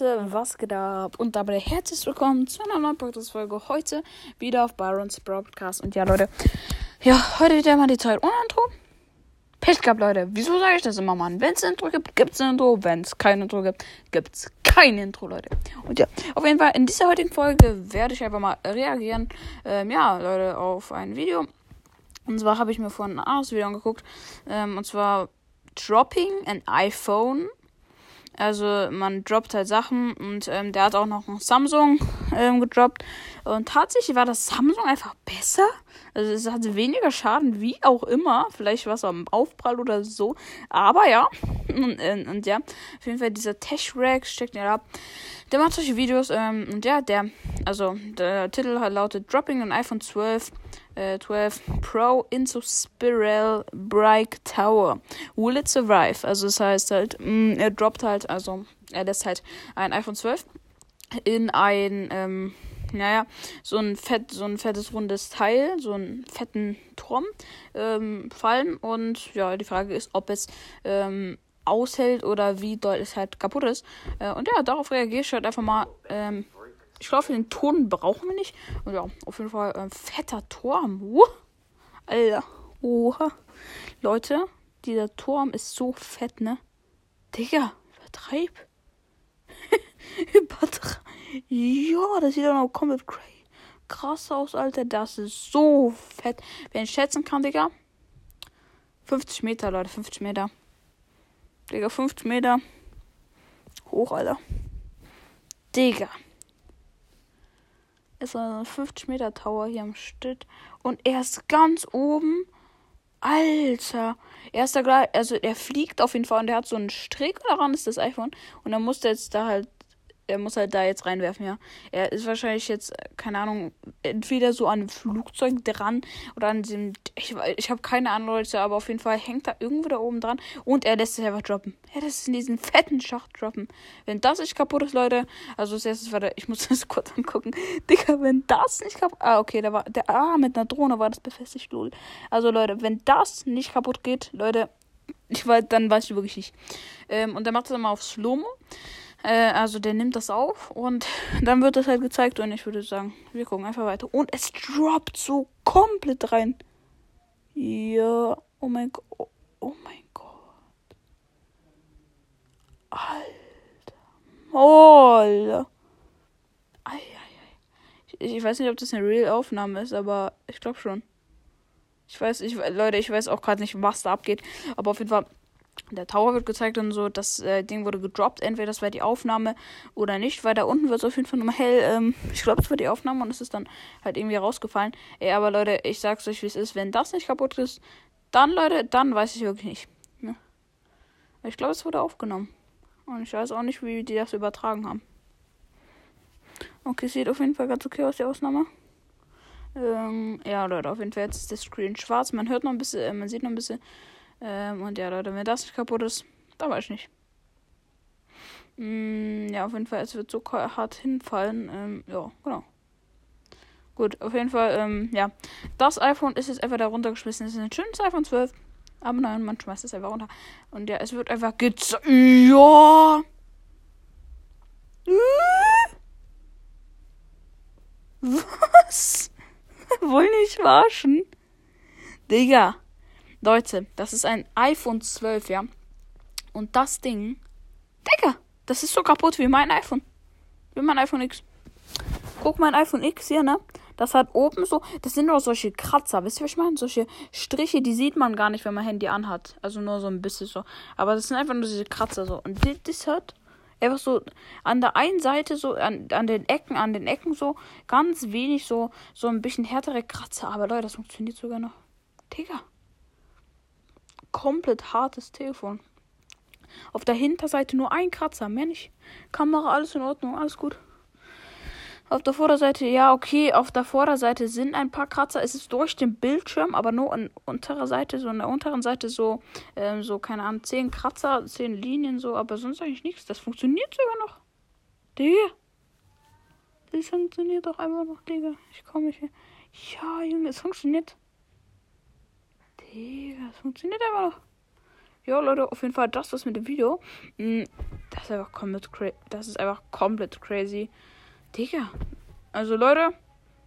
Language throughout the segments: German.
Leute, was geht ab? Und dabei herzlich willkommen zu einer neuen Podcast-Folge. Heute wieder auf Byrons Broadcast. Und ja, Leute, ja, heute wieder mal die Zeit ohne Intro. Pech gehabt, Leute. Wieso sage ich das immer, Mann? Wenn es ein Intro gibt, gibt es ein Intro. Wenn es kein Intro gibt, gibt es kein Intro, Leute. Und ja, auf jeden Fall, in dieser heutigen Folge werde ich einfach mal reagieren, ähm, ja, Leute, auf ein Video. Und zwar habe ich mir vorhin ein anderes Video angeguckt. Ähm, und zwar Dropping an iPhone also man droppt halt Sachen und ähm, der hat auch noch ein Samsung ähm, gedroppt. Und tatsächlich war das Samsung einfach besser. Also es hatte weniger Schaden, wie auch immer. Vielleicht war es am Aufprall oder so. Aber ja. Und, und, und ja, auf jeden Fall dieser Tech-Rack steckt ja ab. Der macht solche Videos. Ähm, und ja, der, also der Titel lautet Dropping an iPhone 12 12 äh, Pro into Spiral Bright Tower. Will it survive? Also das heißt halt, mh, mm, er droppt halt, also er lässt halt ein iPhone 12 in ein, ähm, naja, so ein fett, so ein fettes rundes Teil, so einen fetten Turm ähm, fallen. Und ja, die Frage ist, ob es ähm, aushält oder wie doll es halt kaputt ist. Äh, und ja, darauf reagiere ich halt einfach mal ähm, ich glaube, den Ton brauchen wir nicht. Und ja, auf jeden Fall ein äh, fetter Turm. Uh, Alter. Oha. Leute, dieser Turm ist so fett, ne? Digga, übertreib. übertreib. Ja, das sieht doch noch komplett krass aus, Alter. Das ist so fett. Wenn ich schätzen kann, Digga. 50 Meter, Leute, 50 Meter. Digga, 50 Meter. Hoch, Alter. Digga ist ein 50 Meter Tower hier am Stitt. Und er ist ganz oben. Alter. Er ist da gleich, also er fliegt auf jeden Fall und er hat so einen Strick daran, ist das iPhone. Und er musste jetzt da halt er muss halt da jetzt reinwerfen, ja. Er ist wahrscheinlich jetzt, keine Ahnung, entweder so an einem Flugzeug dran oder an dem. Ich, ich habe keine Ahnung, Leute, aber auf jeden Fall hängt er irgendwo da oben dran und er lässt es einfach droppen. Er lässt es in diesen fetten Schacht droppen. Wenn das nicht kaputt ist, Leute, also als erstes, warte, ich muss das kurz angucken. Digga, wenn das nicht kaputt. Ah, okay, da war. Der, ah, mit einer Drohne war das befestigt, lol. Also, Leute, wenn das nicht kaputt geht, Leute, ich weiß, dann weiß ich wirklich nicht. Ähm, und er macht dann mal auf Slow-Mo. Äh, also der nimmt das auf und dann wird das halt gezeigt und ich würde sagen, wir gucken einfach weiter. Und es droppt so komplett rein. Ja, oh mein Gott. Oh, oh mein Gott. Alter. Ei, ei. Ich, ich weiß nicht, ob das eine Real-Aufnahme ist, aber ich glaube schon. Ich weiß, ich, Leute, ich weiß auch gerade nicht, was da abgeht. Aber auf jeden Fall der Tower wird gezeigt und so, das äh, Ding wurde gedroppt. Entweder das war die Aufnahme oder nicht, weil da unten wird es auf jeden Fall nochmal hell. Ähm, ich glaube, es war die Aufnahme und es ist dann halt irgendwie rausgefallen. Ey, aber Leute, ich sag's euch, wie es ist. Wenn das nicht kaputt ist, dann, Leute, dann weiß ich wirklich nicht. Ja. Ich glaube, es wurde aufgenommen. Und ich weiß auch nicht, wie die das übertragen haben. Okay, sieht auf jeden Fall ganz okay aus, die Ausnahme. Ähm, ja, Leute, auf jeden Fall jetzt ist der Screen schwarz. Man hört noch ein bisschen, äh, man sieht noch ein bisschen ähm, und ja, Leute, wenn das nicht kaputt ist, dann weiß ich nicht. Mm, ja, auf jeden Fall, es wird so hart hinfallen. Ähm, ja, genau. Gut, auf jeden Fall, ähm, ja. Das iPhone ist jetzt einfach da runtergeschmissen. Es ist ein schönes iPhone 12. Aber nein, man schmeißt es einfach runter. Und ja, es wird einfach gezeigt. Ja. Was? Wollen nicht waschen? Digga. Leute, das ist ein iPhone 12, ja. Und das Ding, Digga, das ist so kaputt wie mein iPhone. Wie mein iPhone X. Guck mein iPhone X hier, ne? Das hat oben so, das sind nur solche Kratzer, wisst ihr, was ich meine? Solche Striche, die sieht man gar nicht, wenn man Handy anhat. Also nur so ein bisschen so. Aber das sind einfach nur diese Kratzer so. Und das, hat einfach so an der einen Seite so, an, an den Ecken, an den Ecken so, ganz wenig so, so ein bisschen härtere Kratzer. Aber Leute, das funktioniert sogar noch. Digga komplett hartes Telefon. Auf der Hinterseite nur ein Kratzer, mehr nicht. Kamera, alles in Ordnung, alles gut. Auf der Vorderseite, ja, okay, auf der Vorderseite sind ein paar Kratzer. Es ist durch den Bildschirm, aber nur an unterer Seite, so an der unteren Seite so, ähm, so, keine Ahnung, zehn Kratzer, zehn Linien so, aber sonst eigentlich nichts. Das funktioniert sogar noch. Digga. Das funktioniert doch einfach noch, Digga. Ich komme nicht hier. Ja, Junge, es funktioniert. Digga, das funktioniert einfach noch. Ja, Leute, auf jeden Fall das was mit dem Video. Hm, Das ist einfach komplett crazy. Das ist einfach komplett crazy. Digga. Also Leute,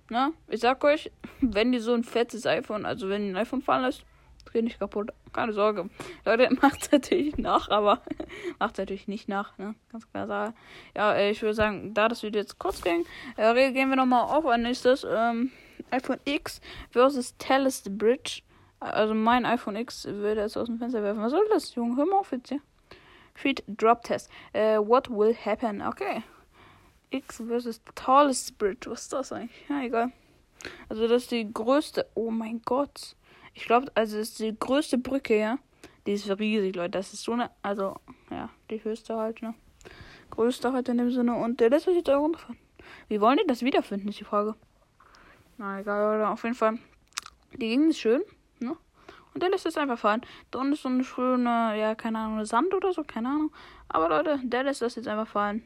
ne, ich sag euch, wenn ihr so ein fettes iPhone, also wenn ihr ein iPhone fallen lässt, geht nicht kaputt. Keine Sorge. Leute, macht natürlich nach, aber macht natürlich nicht nach, ne? Ganz klar sagen. Ja, ich würde sagen, da das Video jetzt kurz ging, äh, gehen wir nochmal auf ein nächstes. Ähm, iPhone X versus Telus Bridge. Also mein iPhone X würde es aus dem Fenster werfen. Was soll das, Junge? Hör mal auf jetzt hier. Feed Drop Test. Uh, what will happen? Okay. X versus Tallest Bridge. Was ist das eigentlich? Ja, egal. Also das ist die größte. Oh mein Gott. Ich glaube, also das ist die größte Brücke, ja. Die ist riesig, Leute. Das ist so eine. Also, ja, die höchste halt, ne? Größte halt in dem Sinne. Und der lässt sich jetzt auch runterfahren. Wie wollen die das wiederfinden, ist die Frage. Na egal, Leute. Auf jeden Fall. Die Gegend ist schön? Und der lässt es einfach fahren. Da unten ist so eine schöne, ja, keine Ahnung, Sand oder so, keine Ahnung. Aber Leute, der lässt das jetzt einfach fahren.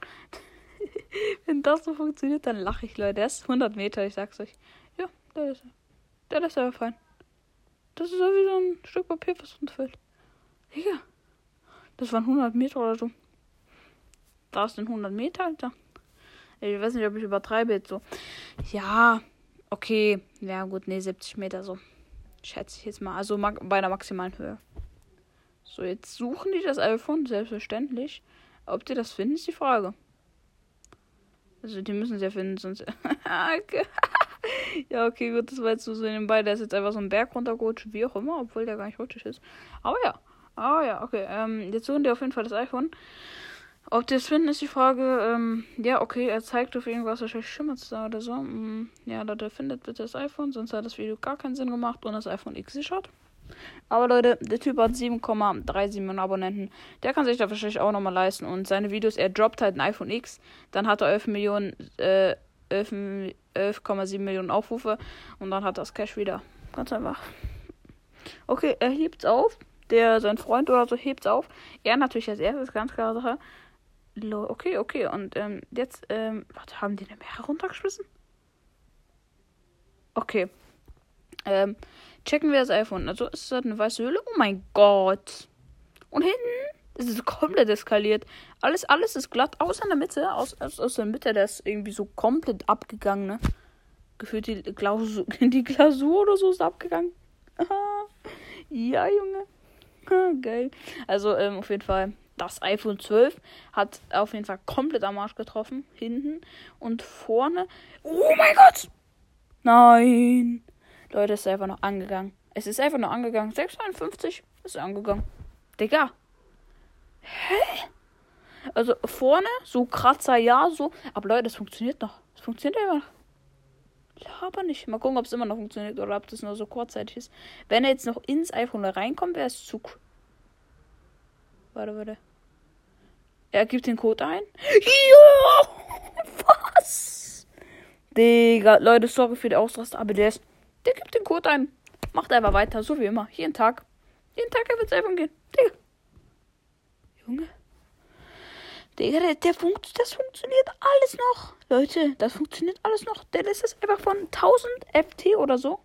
Wenn das so funktioniert, dann lache ich, Leute. Der ist 100 Meter, ich sag's euch. Ja, der lässt, der lässt einfach fahren. Das ist so wie so ein Stück Papier, was runterfällt. Digga. Das waren 100 Meter oder so. Da ist ein 100 Meter, Alter. Ich weiß nicht, ob ich übertreibe jetzt so. Ja, okay. Ja, gut, nee, 70 Meter so. Schätze ich jetzt mal. Also bei der maximalen Höhe. So, jetzt suchen die das iPhone, selbstverständlich. Ob die das finden, ist die Frage. Also, die müssen es ja finden, sonst. ja, okay, gut, das war jetzt so nebenbei. Der ist jetzt einfach so ein Berg runtergerutscht, wie auch immer, obwohl der gar nicht rutschig ist. Aber ja. Aber ja, okay. Ähm, jetzt suchen die auf jeden Fall das iPhone. Ob die es finden, ist die Frage. Ähm, ja, okay, er zeigt auf irgendwas, wahrscheinlich schimmert es da oder so. Mm, ja, Leute, findet bitte das iPhone, sonst hat das Video gar keinen Sinn gemacht und das iPhone X hat. Aber Leute, der Typ hat 7,37 Millionen Abonnenten. Der kann sich da wahrscheinlich auch nochmal leisten. Und seine Videos, er droppt halt ein iPhone X. Dann hat er 11 Millionen, äh, 11,7 11, Millionen Aufrufe. Und dann hat das Cash wieder. Ganz einfach. Okay, er hebt's auf. Der, sein Freund oder so hebt's auf. Er natürlich als erstes, ganz klare Sache. Okay, okay. Und ähm, jetzt, ähm, warte, haben die eine Meer runtergeschmissen? Okay. Ähm, checken wir das iPhone. Also ist das eine weiße Hülle? Oh mein Gott. Und hinten ist es komplett eskaliert. Alles, alles ist glatt, außer in der Mitte. Aus, aus, aus der Mitte, der ist irgendwie so komplett abgegangen, ne? Gefühlt die Glasur, die Glasur oder so ist abgegangen. ja, Junge. Geil. Also, ähm, auf jeden Fall das iPhone 12 hat auf jeden Fall komplett am Arsch getroffen. Hinten und vorne. Oh mein Gott! Nein! Leute, es ist einfach noch angegangen. Es ist einfach noch angegangen. 651 ist angegangen. Digga. Hä? Also vorne, so Kratzer, ja, so. Aber Leute, es funktioniert noch. Es funktioniert immer noch. Aber nicht. Mal gucken, ob es immer noch funktioniert oder ob das nur so kurzzeitig ist. Wenn er jetzt noch ins iPhone reinkommt, wäre es zu Warte, warte. Er gibt den Code ein. Ja! Was? Digga, Leute, sorry für die Ausraster, aber der ist. Der gibt den Code ein. Macht einfach weiter, so wie immer. Jeden Tag. Jeden Tag wird es einfach gehen. Digga. Junge. Digga, der, der funkt, das funktioniert alles noch. Leute, das funktioniert alles noch. Der lässt es einfach von 1000 FT oder so.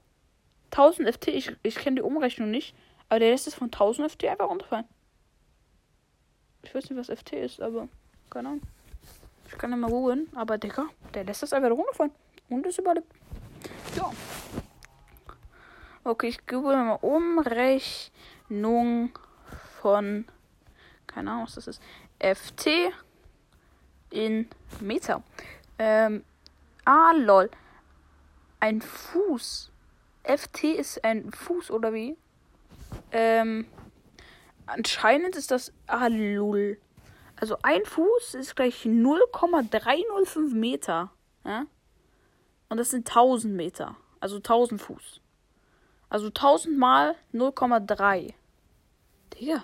1000 FT, ich, ich kenne die Umrechnung nicht. Aber der lässt es von 1000 FT einfach runterfallen. Ich weiß nicht, was FT ist, aber keine Ahnung. Ich kann ja mal googeln, aber Digga, der lässt das einfach runterfallen. Und ist überlebt. Ja. Okay, ich google mal Umrechnung von. Keine Ahnung, was das ist. FT in Meter. Ähm. Ah, lol. Ein Fuß. FT ist ein Fuß, oder wie? Ähm. Anscheinend ist das. Ah, lul. Also ein Fuß ist gleich 0,305 Meter. Ja? Und das sind 1000 Meter. Also 1000 Fuß. Also 1000 mal 0,3. Digga.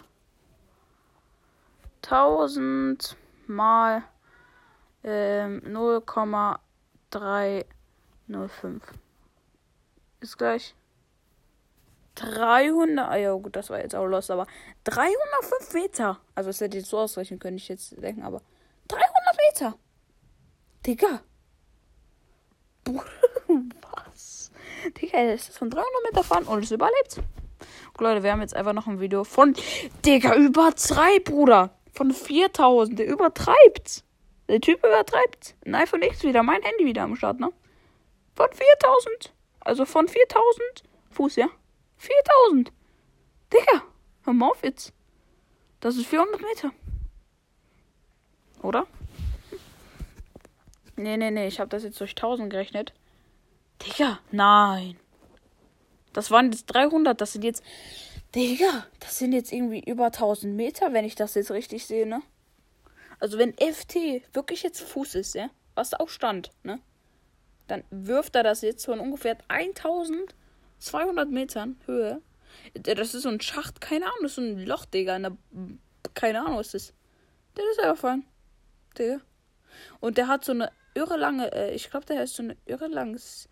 1000 mal ähm, 0,305. Ist gleich 300. Ah, ja, gut, das war jetzt auch los, aber 305 Meter. Also, das hätte ich so ausrechnen können, ich jetzt denken, aber 300 Meter. Digga. Was? Digga, ist das von 300 Meter fahren und es überlebt. Und Leute, wir haben jetzt einfach noch ein Video von. Digga, über 3, Bruder. Von 4000. Der übertreibt. Der Typ übertreibt. Ein iPhone X wieder. Mein Handy wieder am Start, ne? Von 4000. Also von 4000 Fuß, ja? 4000. Digga. Hör mal auf jetzt. Das ist 400 Meter. Oder? Nee, nee, nee. Ich habe das jetzt durch 1000 gerechnet. Digga, nein. Das waren jetzt 300. Das sind jetzt. Digga, das sind jetzt irgendwie über 1000 Meter, wenn ich das jetzt richtig sehe, ne? Also, wenn FT wirklich jetzt Fuß ist, ja? Was auch stand, ne? Dann wirft er das jetzt von ungefähr 1200 Metern Höhe. Das ist so ein Schacht, keine Ahnung, das ist so ein Loch, Digga. Der, keine Ahnung, was das ist. Der ist einfach fallen. Digga. Und der hat so eine irre lange, äh, ich glaube, der ist so eine irre langes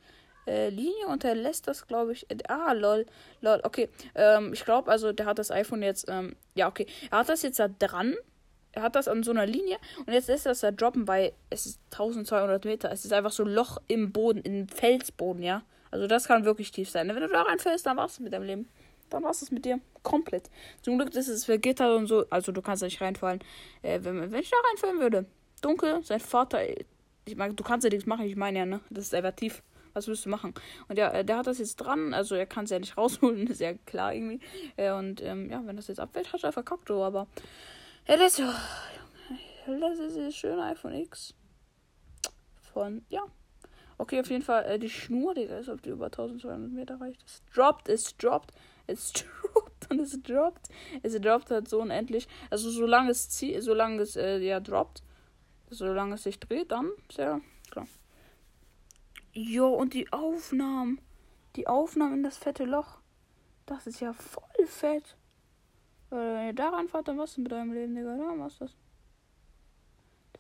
äh, Linie und der lässt das, glaube ich. Äh, ah, lol. Lol, okay. Ähm, ich glaube, also der hat das iPhone jetzt, ähm, ja, okay. Er hat das jetzt da dran. Er hat das an so einer Linie und jetzt lässt er das da droppen bei, es ist 1200 Meter. Es ist einfach so ein Loch im Boden, im Felsboden, ja. Also das kann wirklich tief sein. Wenn du da reinfällst, dann war's mit deinem Leben. Dann war's es mit dir. Komplett. Zum Glück ist es vergittert und so. Also du kannst da nicht reinfallen. Äh, wenn, wenn ich da reinfallen würde. Dunkel, sein Vater. Ich meine, du kannst ja nichts machen, ich meine ja, ne? Das ist einfach tief. Was willst du machen? Und ja, der hat das jetzt dran. Also er kann es ja nicht rausholen, ist ja klar irgendwie. Äh, und ähm, ja, wenn das jetzt abfällt, hat er verkackt, so. Aber ja, das, oh, das ist das schöne iPhone X. Von, ja. Okay, auf jeden Fall, äh, die Schnur, Digga, ist auf die über 1200 Meter reicht. Es droppt, es droppt, es droppt und es droppt. Es droppt halt so unendlich. Also solange es zieht, solange es äh, ja droppt, solange es sich dreht, dann sehr klar. Jo, und die Aufnahmen. Die Aufnahmen in das fette Loch. Das ist ja voll fett. Wenn ihr da reinfahrt, dann was mit eurem Leben, Digga. Da was das.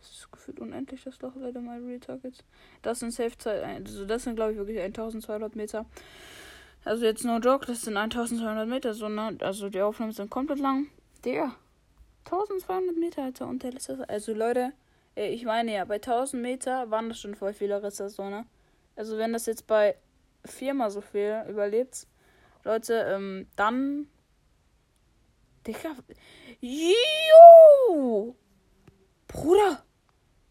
Das ist gefühlt unendlich, das Loch, Leute, mal Real Targets. Das sind Safe. Also das sind, glaube ich, wirklich 1200 Meter. Also jetzt no joke, das sind 1200 Meter, so, ne? Also die Aufnahmen sind komplett lang. Digga. 1200 Meter, Alter. Und der letzte. Also Leute, ich meine ja, bei 1000 Meter waren das schon voll viele Risse, so, ne? Also wenn das jetzt bei viermal so viel überlebt, Leute, ähm, dann. Digga. Jo! Bruder!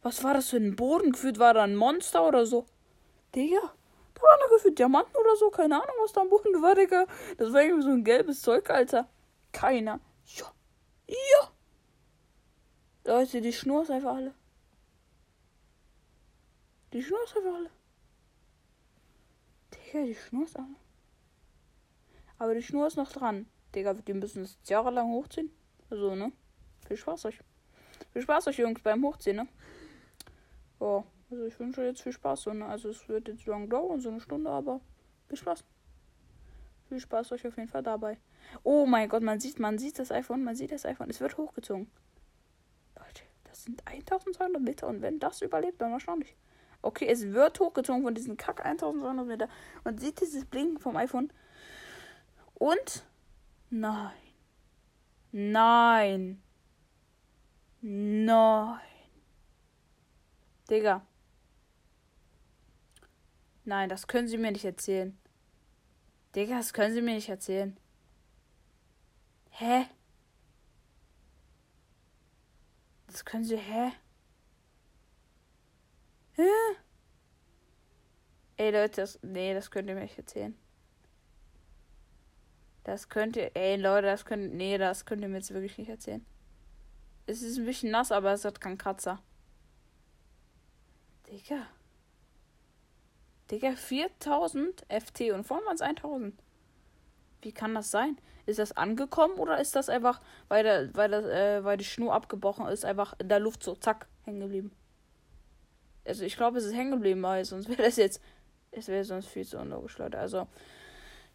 Was war das für ein Boden? Gefühlt war da ein Monster oder so. Digga. Da waren da gefühlt Diamanten oder so. Keine Ahnung, was da am Boden war, Digga. Das war irgendwie so ein gelbes Zeug, Alter. Keiner. Ja. Ja. Leute, die Schnur ist einfach alle. Die Schnur ist einfach alle. Digga, die Schnur ist alle. Aber die Schnur ist noch dran. Digga, die müssen es jahrelang hochziehen. Also, ne? Viel Spaß euch. Viel Spaß euch, Jungs, beim Hochziehen, ne? Ja, also ich wünsche jetzt viel Spaß. So, ne? Also es wird jetzt lang dauern, so eine Stunde, aber viel Spaß. Viel Spaß euch auf jeden Fall dabei. Oh mein Gott, man sieht, man sieht das iPhone, man sieht das iPhone. Es wird hochgezogen. Leute, das sind 1200 Meter und wenn das überlebt, dann wahrscheinlich. Okay, es wird hochgezogen von diesen Kack 1200 Meter. Man sieht dieses Blinken vom iPhone. Und nein. Nein. Nein. Digga. Nein, das können Sie mir nicht erzählen. Digga, das können Sie mir nicht erzählen. Hä? Das können Sie, hä? Hä? Ey Leute, das, nee, das könnt ihr mir nicht erzählen. Das könnt ihr, ey Leute, das könnt, nee, das könnt ihr mir jetzt wirklich nicht erzählen. Es ist ein bisschen nass, aber es hat keinen Kratzer. Digga. Digga, 4000 FT und vorhin waren es 1000. Wie kann das sein? Ist das angekommen oder ist das einfach, weil, der, weil, das, äh, weil die Schnur abgebrochen ist, einfach in der Luft so zack hängen geblieben? Also ich glaube, es ist hängen geblieben, weil sonst wäre das jetzt, es wäre sonst viel zu unlogisch, Leute. Also,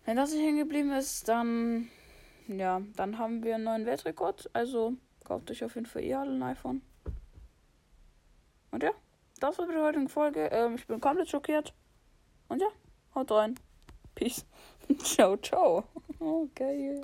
wenn das nicht hängen geblieben ist, dann, ja, dann haben wir einen neuen Weltrekord. Also, kauft euch auf jeden Fall ihr alle ein iPhone. Und ja das war mit der heutigen Folge. Ähm, ich bin komplett schockiert. Und ja, haut rein. Peace. ciao, ciao. Geil.